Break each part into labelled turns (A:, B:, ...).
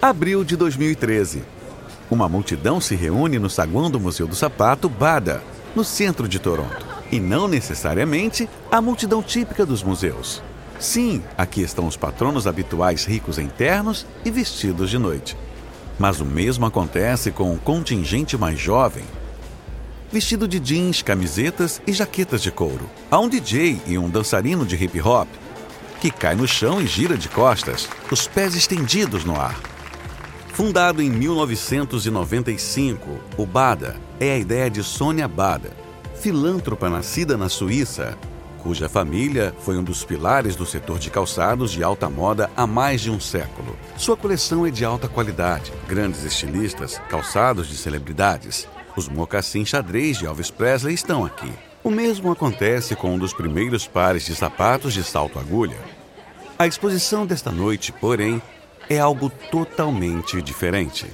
A: Abril de 2013. Uma multidão se reúne no saguão do Museu do Sapato Bada, no centro de Toronto. E não necessariamente a multidão típica dos museus. Sim, aqui estão os patronos habituais ricos em ternos e vestidos de noite. Mas o mesmo acontece com o contingente mais jovem, vestido de jeans, camisetas e jaquetas de couro. Há um DJ e um dançarino de hip hop que cai no chão e gira de costas, os pés estendidos no ar. Fundado em 1995, o Bada é a ideia de Sônia Bada, filântropa nascida na Suíça, cuja família foi um dos pilares do setor de calçados de alta moda há mais de um século. Sua coleção é de alta qualidade, grandes estilistas, calçados de celebridades. Os mocassins xadrez de Elvis Presley estão aqui. O mesmo acontece com um dos primeiros pares de sapatos de salto agulha. A exposição desta noite, porém, é algo totalmente diferente.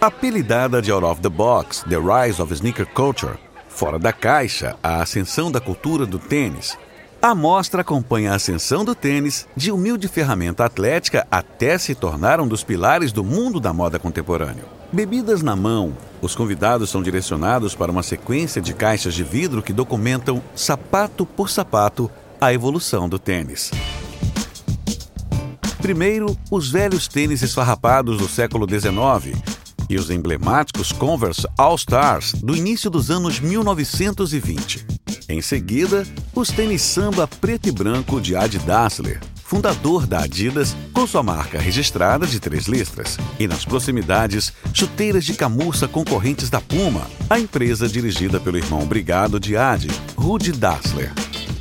A: Apelidada de Out of the Box, The Rise of Sneaker Culture, fora da caixa, a ascensão da cultura do tênis, a mostra acompanha a ascensão do tênis de humilde ferramenta atlética até se tornar um dos pilares do mundo da moda contemporâneo. Bebidas na mão, os convidados são direcionados para uma sequência de caixas de vidro que documentam, sapato por sapato, a evolução do tênis. Primeiro, os velhos tênis esfarrapados do século XIX e os emblemáticos Converse All Stars do início dos anos 1920. Em seguida, os tênis samba preto e branco de Adi Dassler, fundador da Adidas, com sua marca registrada de três listras. E nas proximidades, chuteiras de camurça concorrentes da Puma, a empresa dirigida pelo irmão brigado de Adi, Rudy Dassler.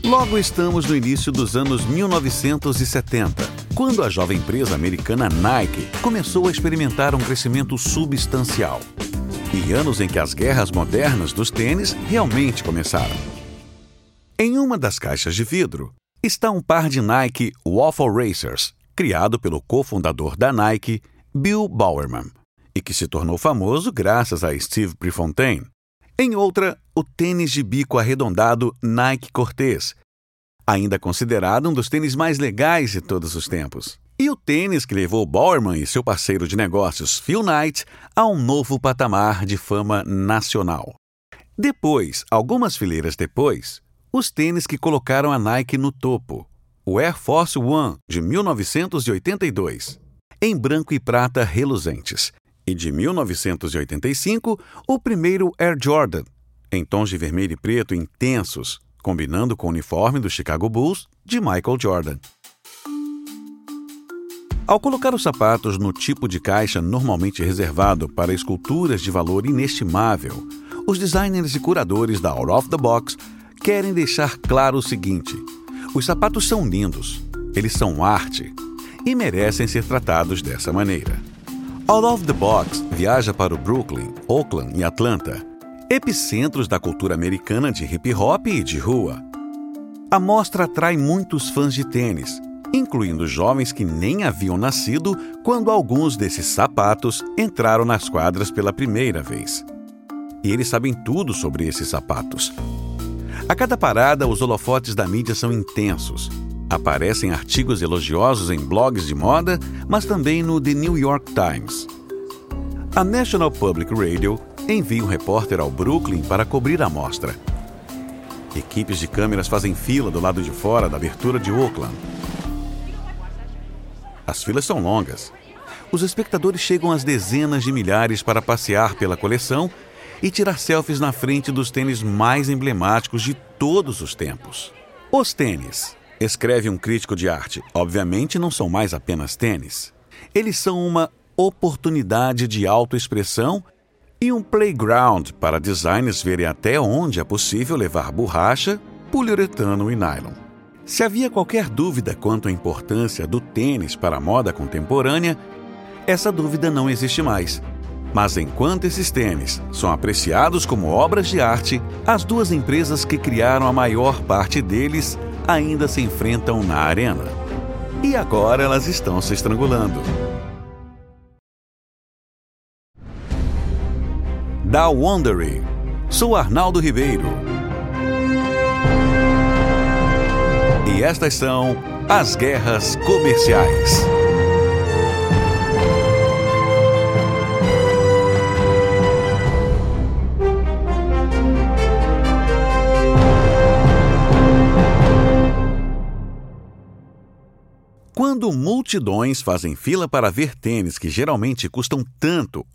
A: Logo estamos no início dos anos 1970 quando a jovem empresa americana Nike começou a experimentar um crescimento substancial. E anos em que as guerras modernas dos tênis realmente começaram. Em uma das caixas de vidro está um par de Nike Waffle Racers, criado pelo cofundador da Nike, Bill Bowerman, e que se tornou famoso graças a Steve Prefontaine. Em outra, o tênis de bico arredondado Nike Cortez, ainda considerado um dos tênis mais legais de todos os tempos. E o tênis que levou Bowerman e seu parceiro de negócios Phil Knight a um novo patamar de fama nacional. Depois, algumas fileiras depois, os tênis que colocaram a Nike no topo. O Air Force One de 1982, em branco e prata reluzentes, e de 1985, o primeiro Air Jordan, em tons de vermelho e preto intensos, combinando com o uniforme do Chicago Bulls de Michael Jordan. Ao colocar os sapatos no tipo de caixa normalmente reservado para esculturas de valor inestimável, os designers e curadores da Out of the Box querem deixar claro o seguinte: os sapatos são lindos, eles são arte e merecem ser tratados dessa maneira. Out of the Box viaja para o Brooklyn, Oakland e Atlanta epicentros da cultura americana de hip hop e de rua. A mostra atrai muitos fãs de tênis, incluindo jovens que nem haviam nascido quando alguns desses sapatos entraram nas quadras pela primeira vez. E eles sabem tudo sobre esses sapatos. A cada parada, os holofotes da mídia são intensos. Aparecem artigos elogiosos em blogs de moda, mas também no The New York Times. A National Public Radio envia um repórter ao Brooklyn para cobrir a mostra. Equipes de câmeras fazem fila do lado de fora da abertura de Oakland. As filas são longas. Os espectadores chegam às dezenas de milhares para passear pela coleção e tirar selfies na frente dos tênis mais emblemáticos de todos os tempos. Os tênis, escreve um crítico de arte, obviamente não são mais apenas tênis. Eles são uma oportunidade de autoexpressão e um playground para designers verem até onde é possível levar borracha, poliuretano e nylon. Se havia qualquer dúvida quanto à importância do tênis para a moda contemporânea, essa dúvida não existe mais. Mas enquanto esses tênis são apreciados como obras de arte, as duas empresas que criaram a maior parte deles ainda se enfrentam na arena. E agora elas estão se estrangulando. da Wondery. Sou Arnaldo Ribeiro. E estas são as guerras comerciais. Quando multidões fazem fila para ver tênis que geralmente custam tanto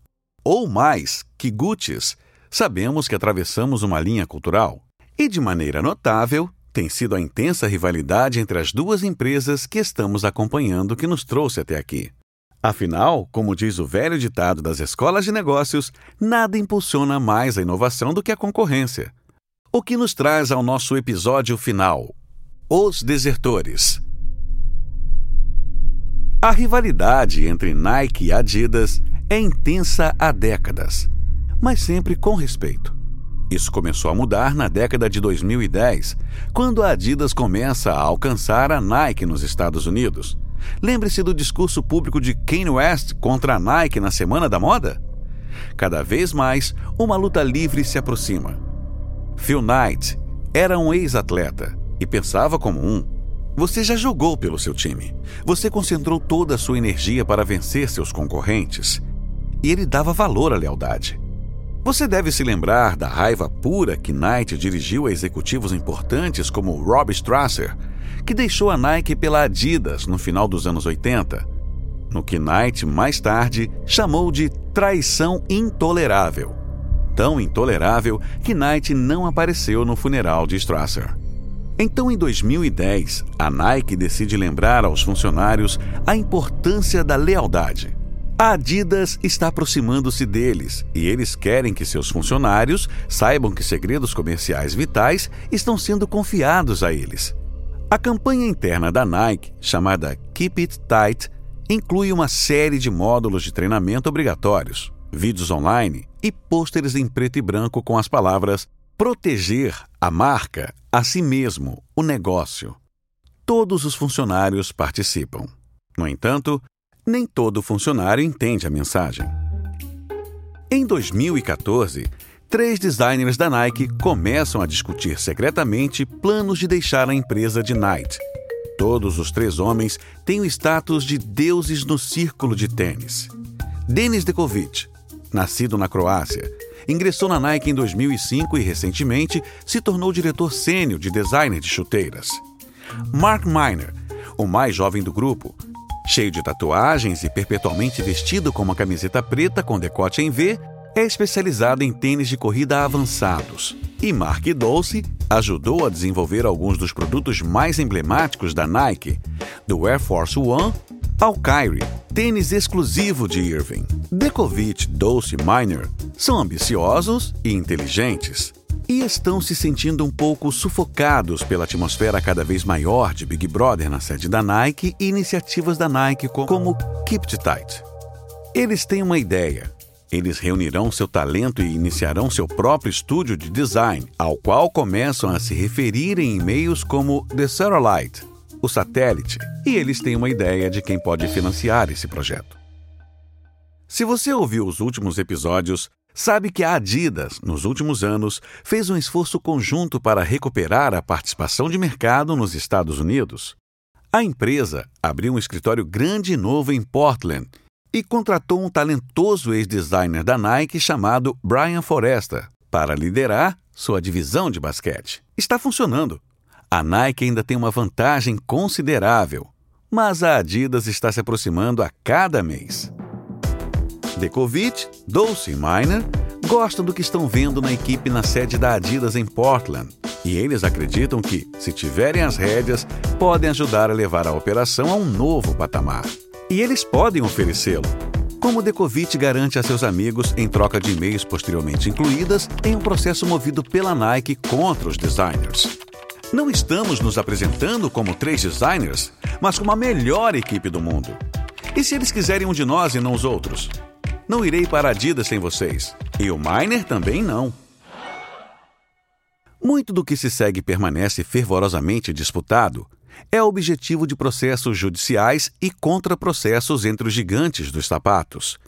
A: ou mais que Gucci's, sabemos que atravessamos uma linha cultural. E de maneira notável, tem sido a intensa rivalidade entre as duas empresas que estamos acompanhando que nos trouxe até aqui. Afinal, como diz o velho ditado das escolas de negócios, nada impulsiona mais a inovação do que a concorrência. O que nos traz ao nosso episódio final: Os Desertores. A rivalidade entre Nike e Adidas é intensa há décadas, mas sempre com respeito. Isso começou a mudar na década de 2010, quando a Adidas começa a alcançar a Nike nos Estados Unidos Lembre-se do discurso público de Kanye West contra a Nike na Semana da Moda? Cada vez mais, uma luta livre se aproxima. Phil Knight era um ex-atleta e pensava como um. Você já jogou pelo seu time. Você concentrou toda a sua energia para vencer seus concorrentes. E ele dava valor à lealdade. Você deve se lembrar da raiva pura que Knight dirigiu a executivos importantes como Rob Strasser, que deixou a Nike pela Adidas no final dos anos 80, no que Knight mais tarde chamou de traição intolerável. Tão intolerável que Knight não apareceu no funeral de Strasser. Então, em 2010, a Nike decide lembrar aos funcionários a importância da lealdade. A Adidas está aproximando-se deles e eles querem que seus funcionários saibam que segredos comerciais vitais estão sendo confiados a eles. A campanha interna da Nike, chamada Keep It Tight, inclui uma série de módulos de treinamento obrigatórios, vídeos online e pôsteres em preto e branco com as palavras proteger a marca, a si mesmo, o negócio. Todos os funcionários participam. No entanto, nem todo funcionário entende a mensagem. Em 2014, três designers da Nike começam a discutir secretamente planos de deixar a empresa de Nike. Todos os três homens têm o status de deuses no círculo de tênis. Denis Dekovic, nascido na Croácia, ingressou na Nike em 2005 e recentemente se tornou diretor sênior de design de chuteiras. Mark Miner, o mais jovem do grupo, cheio de tatuagens e perpetualmente vestido com uma camiseta preta com decote em V, é especializado em tênis de corrida avançados. E Mark Dolce ajudou a desenvolver alguns dos produtos mais emblemáticos da Nike, do Air Force One ao Kyrie, tênis exclusivo de Irving. Dekovic, Dolce e Miner são ambiciosos e inteligentes e estão se sentindo um pouco sufocados pela atmosfera cada vez maior de Big Brother na sede da Nike e iniciativas da Nike como Keep It Tight. Eles têm uma ideia, eles reunirão seu talento e iniciarão seu próprio estúdio de design, ao qual começam a se referir em e-mails como The Satellite, o satélite, e eles têm uma ideia de quem pode financiar esse projeto. Se você ouviu os últimos episódios, sabe que a Adidas, nos últimos anos, fez um esforço conjunto para recuperar a participação de mercado nos Estados Unidos. A empresa abriu um escritório grande e novo em Portland e contratou um talentoso ex-designer da Nike chamado Brian Foresta para liderar sua divisão de basquete. Está funcionando. A Nike ainda tem uma vantagem considerável, mas a Adidas está se aproximando a cada mês. Dekovic, Dulce e Miner gostam do que estão vendo na equipe na sede da Adidas em Portland e eles acreditam que, se tiverem as rédeas, podem ajudar a levar a operação a um novo patamar. E eles podem oferecê-lo. Como Decovic garante a seus amigos em troca de e-mails posteriormente incluídas em um processo movido pela Nike contra os designers. Não estamos nos apresentando como três designers, mas como a melhor equipe do mundo. E se eles quiserem um de nós e não os outros? Não irei para a Adidas sem vocês. E o Miner também não. Muito do que se segue permanece fervorosamente disputado é objetivo de processos judiciais e contraprocessos entre os gigantes dos sapatos.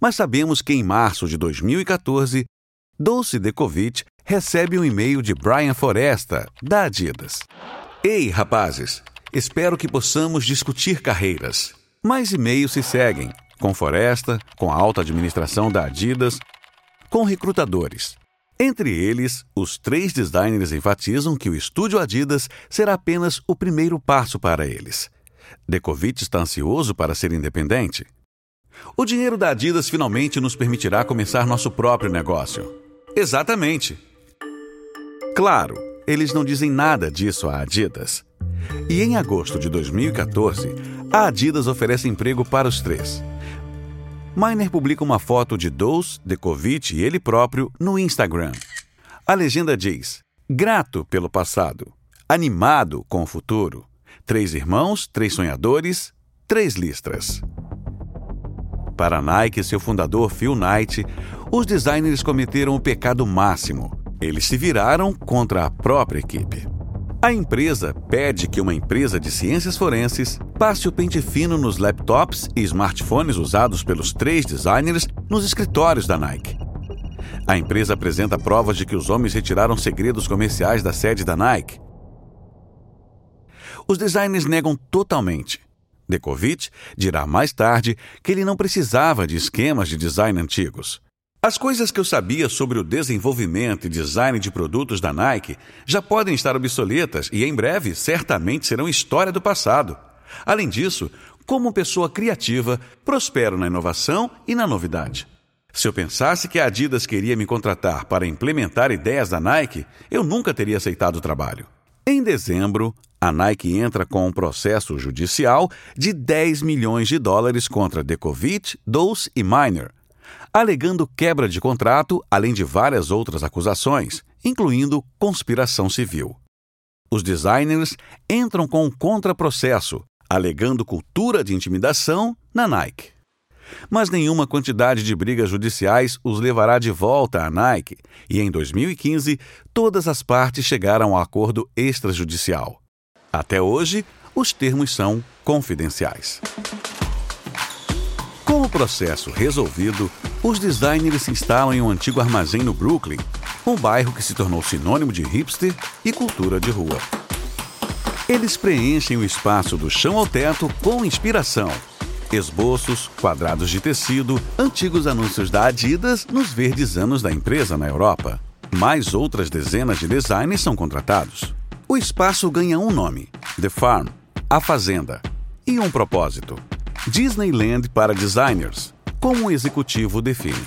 A: Mas sabemos que em março de 2014, Dulce Dekovic recebe um e-mail de Brian Foresta, da Adidas. Ei, rapazes, espero que possamos discutir carreiras. Mais e-mails se seguem, com Foresta, com a alta administração da Adidas, com recrutadores. Entre eles, os três designers enfatizam que o estúdio Adidas será apenas o primeiro passo para eles. Dekovic está ansioso para ser independente? O dinheiro da Adidas finalmente nos permitirá começar nosso próprio negócio. Exatamente. Claro, eles não dizem nada disso à Adidas. E em agosto de 2014, a Adidas oferece emprego para os três. Miner publica uma foto de Dous, Dekovic e ele próprio no Instagram. A legenda diz: Grato pelo passado, animado com o futuro. Três irmãos, três sonhadores, três listras. Para Nike e seu fundador Phil Knight, os designers cometeram o pecado máximo. Eles se viraram contra a própria equipe. A empresa pede que uma empresa de ciências forenses passe o pente fino nos laptops e smartphones usados pelos três designers nos escritórios da Nike. A empresa apresenta provas de que os homens retiraram segredos comerciais da sede da Nike. Os designers negam totalmente. Dekovic dirá mais tarde que ele não precisava de esquemas de design antigos. As coisas que eu sabia sobre o desenvolvimento e design de produtos da Nike já podem estar obsoletas e em breve certamente serão história do passado. Além disso, como pessoa criativa, prospero na inovação e na novidade. Se eu pensasse que a Adidas queria me contratar para implementar ideias da Nike, eu nunca teria aceitado o trabalho. Em dezembro, a Nike entra com um processo judicial de 10 milhões de dólares contra Dekovic, Dose e Miner, alegando quebra de contrato, além de várias outras acusações, incluindo conspiração civil. Os designers entram com um contraprocesso, alegando cultura de intimidação na Nike. Mas nenhuma quantidade de brigas judiciais os levará de volta à Nike, e em 2015 todas as partes chegaram a acordo extrajudicial. Até hoje, os termos são confidenciais. Com o processo resolvido, os designers se instalam em um antigo armazém no Brooklyn, um bairro que se tornou sinônimo de hipster e cultura de rua. Eles preenchem o espaço do chão ao teto com inspiração. Esboços, quadrados de tecido, antigos anúncios da Adidas nos verdes anos da empresa na Europa. Mais outras dezenas de designers são contratados. O espaço ganha um nome: The Farm, a Fazenda, e um propósito: Disneyland para designers, como o executivo define.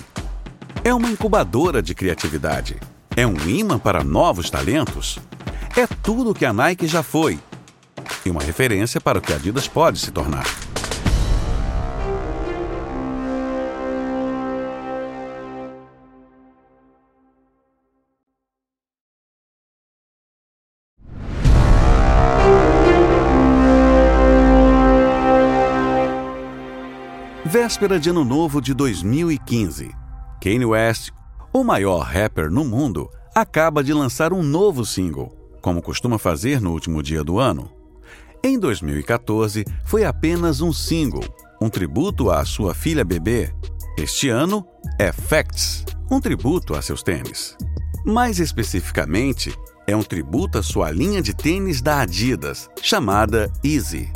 A: É uma incubadora de criatividade. É um imã para novos talentos. É tudo o que a Nike já foi. E uma referência para o que a Adidas pode se tornar. Véspera de Ano Novo de 2015. Kanye West, o maior rapper no mundo, acaba de lançar um novo single, como costuma fazer no último dia do ano. Em 2014, foi apenas um single, um tributo à sua filha bebê. Este ano é Facts, um tributo a seus tênis. Mais especificamente, é um tributo à sua linha de tênis da Adidas, chamada Easy.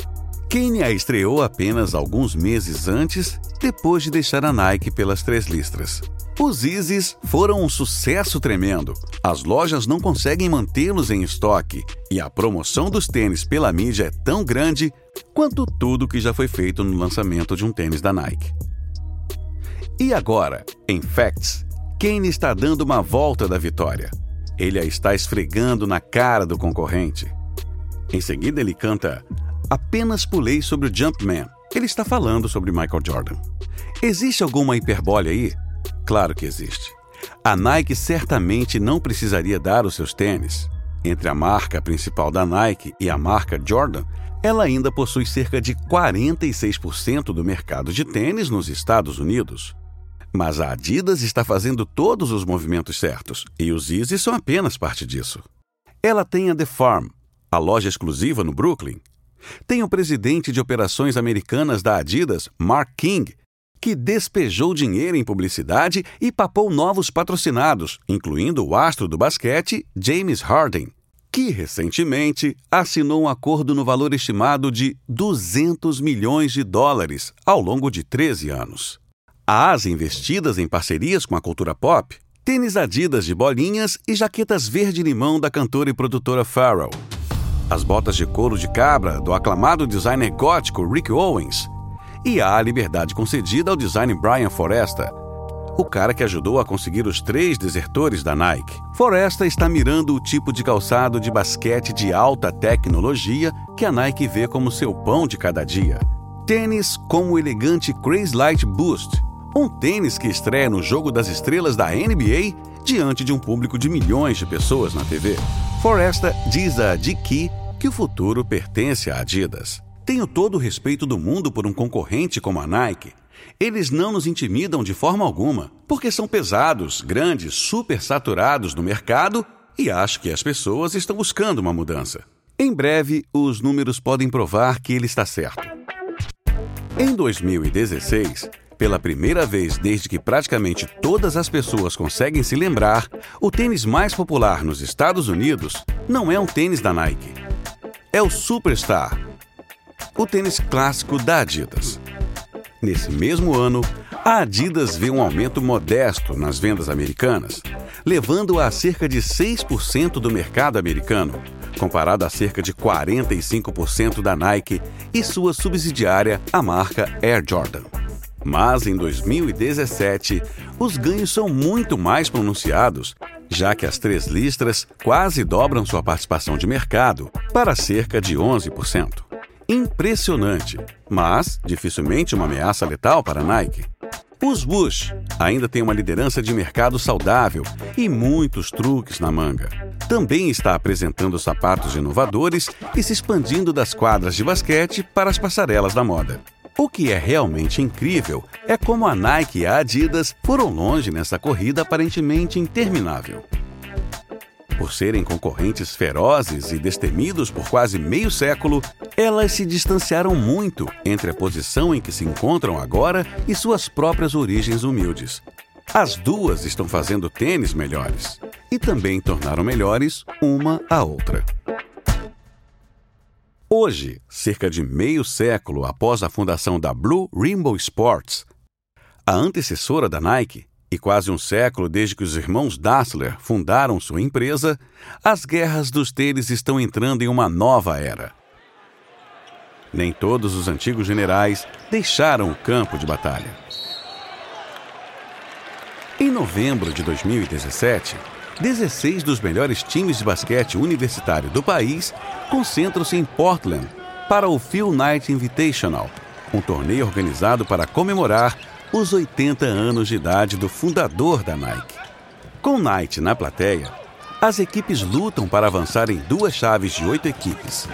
A: Kanye a estreou apenas alguns meses antes, depois de deixar a Nike pelas três listras. Os Yeezys foram um sucesso tremendo. As lojas não conseguem mantê-los em estoque e a promoção dos tênis pela mídia é tão grande quanto tudo que já foi feito no lançamento de um tênis da Nike. E agora, em Facts, Kane está dando uma volta da vitória. Ele a está esfregando na cara do concorrente. Em seguida, ele canta Apenas pulei sobre o Jumpman. Ele está falando sobre Michael Jordan. Existe alguma hiperbole aí? Claro que existe. A Nike certamente não precisaria dar os seus tênis. Entre a marca principal da Nike e a marca Jordan, ela ainda possui cerca de 46% do mercado de tênis nos Estados Unidos. Mas a Adidas está fazendo todos os movimentos certos e os Yeezy são apenas parte disso. Ela tem a The Farm, a loja exclusiva no Brooklyn, tem o presidente de operações americanas da Adidas, Mark King, que despejou dinheiro em publicidade e papou novos patrocinados, incluindo o astro do basquete, James Harden, que recentemente assinou um acordo no valor estimado de 200 milhões de dólares ao longo de 13 anos. As investidas em parcerias com a cultura pop, tênis Adidas de bolinhas e jaquetas verde-limão da cantora e produtora Pharrell. As botas de couro de cabra do aclamado designer gótico Rick Owens, e a liberdade concedida ao designer Brian Foresta, o cara que ajudou a conseguir os três desertores da Nike. Foresta está mirando o tipo de calçado de basquete de alta tecnologia que a Nike vê como seu pão de cada dia. Tênis como o elegante Crazy Light Boost, um tênis que estreia no Jogo das Estrelas da NBA diante de um público de milhões de pessoas na TV. Foresta diz a Diki que o futuro pertence à Adidas. Tenho todo o respeito do mundo por um concorrente como a Nike, eles não nos intimidam de forma alguma, porque são pesados, grandes, super saturados no mercado e acho que as pessoas estão buscando uma mudança. Em breve, os números podem provar que ele está certo. Em 2016, pela primeira vez desde que praticamente todas as pessoas conseguem se lembrar, o tênis mais popular nos Estados Unidos não é um tênis da Nike. É o Superstar, o tênis clássico da Adidas. Nesse mesmo ano, a Adidas vê um aumento modesto nas vendas americanas, levando a cerca de 6% do mercado americano, comparado a cerca de 45% da Nike e sua subsidiária, a marca Air Jordan. Mas em 2017, os ganhos são muito mais pronunciados, já que as três listras quase dobram sua participação de mercado para cerca de 11% impressionante, mas dificilmente uma ameaça letal para a Nike. Os Bush ainda têm uma liderança de mercado saudável e muitos truques na manga. Também está apresentando sapatos inovadores e se expandindo das quadras de basquete para as passarelas da moda. O que é realmente incrível é como a Nike e a Adidas foram longe nessa corrida aparentemente interminável. Por serem concorrentes ferozes e destemidos por quase meio século, elas se distanciaram muito entre a posição em que se encontram agora e suas próprias origens humildes. As duas estão fazendo tênis melhores e também tornaram melhores uma a outra. Hoje, cerca de meio século após a fundação da Blue Rainbow Sports, a antecessora da Nike, e quase um século desde que os irmãos Dassler fundaram sua empresa, as guerras dos tênis estão entrando em uma nova era. Nem todos os antigos generais deixaram o campo de batalha. Em novembro de 2017, 16 dos melhores times de basquete universitário do país concentram-se em Portland para o Phil Knight Invitational, um torneio organizado para comemorar os 80 anos de idade do fundador da Nike. Com Knight na plateia, as equipes lutam para avançar em duas chaves de oito equipes.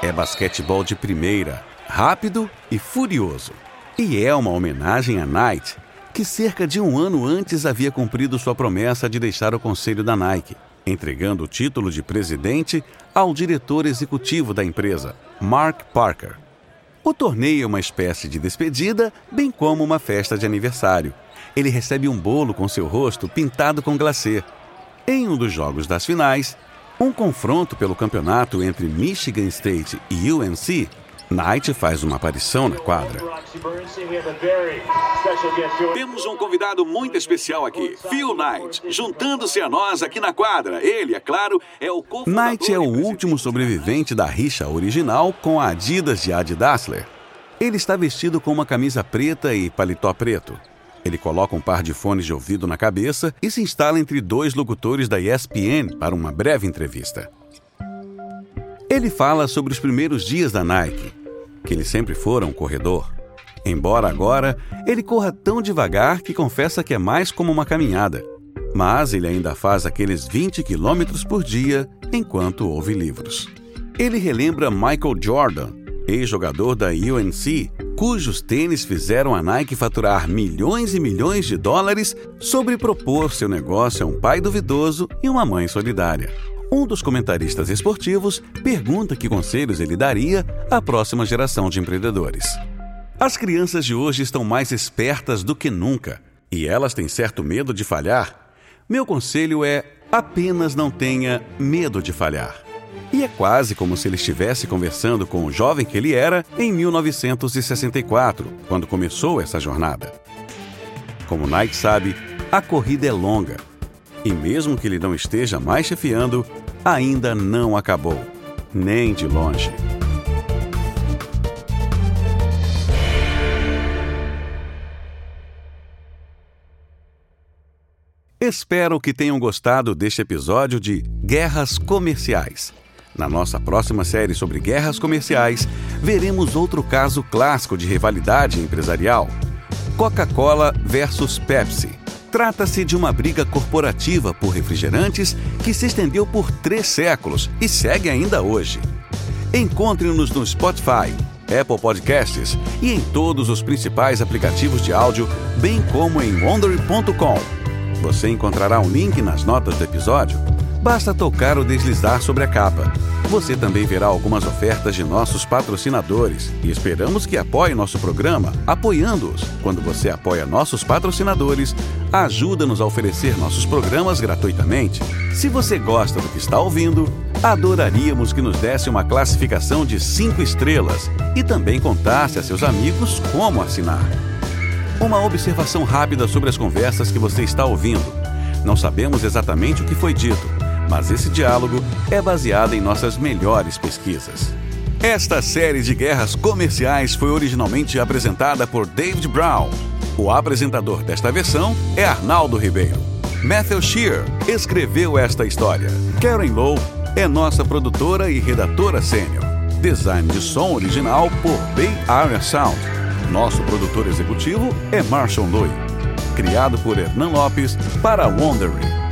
A: É basquetebol de primeira, rápido e furioso. E é uma homenagem a Knight, que cerca de um ano antes havia cumprido sua promessa de deixar o conselho da Nike, entregando o título de presidente ao diretor executivo da empresa, Mark Parker. O torneio é uma espécie de despedida, bem como uma festa de aniversário. Ele recebe um bolo com seu rosto pintado com glacê. Em um dos jogos das finais, um confronto pelo campeonato entre Michigan State e UNC Knight faz uma aparição na quadra.
B: Temos um convidado muito especial aqui, Phil Knight, juntando-se a nós aqui na quadra. Ele, é claro, é o
A: Knight é o último sobrevivente da rixa original com a Adidas de Adi Dassler. Ele está vestido com uma camisa preta e paletó preto. Ele coloca um par de fones de ouvido na cabeça e se instala entre dois locutores da ESPN para uma breve entrevista. Ele fala sobre os primeiros dias da Nike, que ele sempre fora um corredor. Embora agora ele corra tão devagar que confessa que é mais como uma caminhada. Mas ele ainda faz aqueles 20 quilômetros por dia enquanto ouve livros. Ele relembra Michael Jordan, ex-jogador da UNC, cujos tênis fizeram a Nike faturar milhões e milhões de dólares sobre propor seu negócio a um pai duvidoso e uma mãe solidária. Um dos comentaristas esportivos pergunta que conselhos ele daria à próxima geração de empreendedores. As crianças de hoje estão mais espertas do que nunca e elas têm certo medo de falhar. Meu conselho é apenas não tenha medo de falhar. E é quase como se ele estivesse conversando com o jovem que ele era em 1964, quando começou essa jornada. Como Nike sabe, a corrida é longa e mesmo que ele não esteja mais chefiando, ainda não acabou. Nem de longe. Espero que tenham gostado deste episódio de Guerras Comerciais. Na nossa próxima série sobre guerras comerciais, veremos outro caso clássico de rivalidade empresarial: Coca-Cola versus Pepsi. Trata-se de uma briga corporativa por refrigerantes que se estendeu por três séculos e segue ainda hoje. Encontre-nos no Spotify, Apple Podcasts e em todos os principais aplicativos de áudio, bem como em wonder.com. Você encontrará um link nas notas do episódio. Basta tocar ou deslizar sobre a capa. Você também verá algumas ofertas de nossos patrocinadores e esperamos que apoie nosso programa, apoiando-os. Quando você apoia nossos patrocinadores, ajuda-nos a oferecer nossos programas gratuitamente. Se você gosta do que está ouvindo, adoraríamos que nos desse uma classificação de 5 estrelas e também contasse a seus amigos como assinar. Uma observação rápida sobre as conversas que você está ouvindo. Não sabemos exatamente o que foi dito, mas esse diálogo é baseado em nossas melhores pesquisas. Esta série de guerras comerciais foi originalmente apresentada por David Brown. O apresentador desta versão é Arnaldo Ribeiro. Matthew Shear escreveu esta história. Karen Lowe é nossa produtora e redatora sênior. Design de som original por Bay Area Sound. Nosso produtor executivo é Marshall Lui. Criado por Hernan Lopes para Wondering.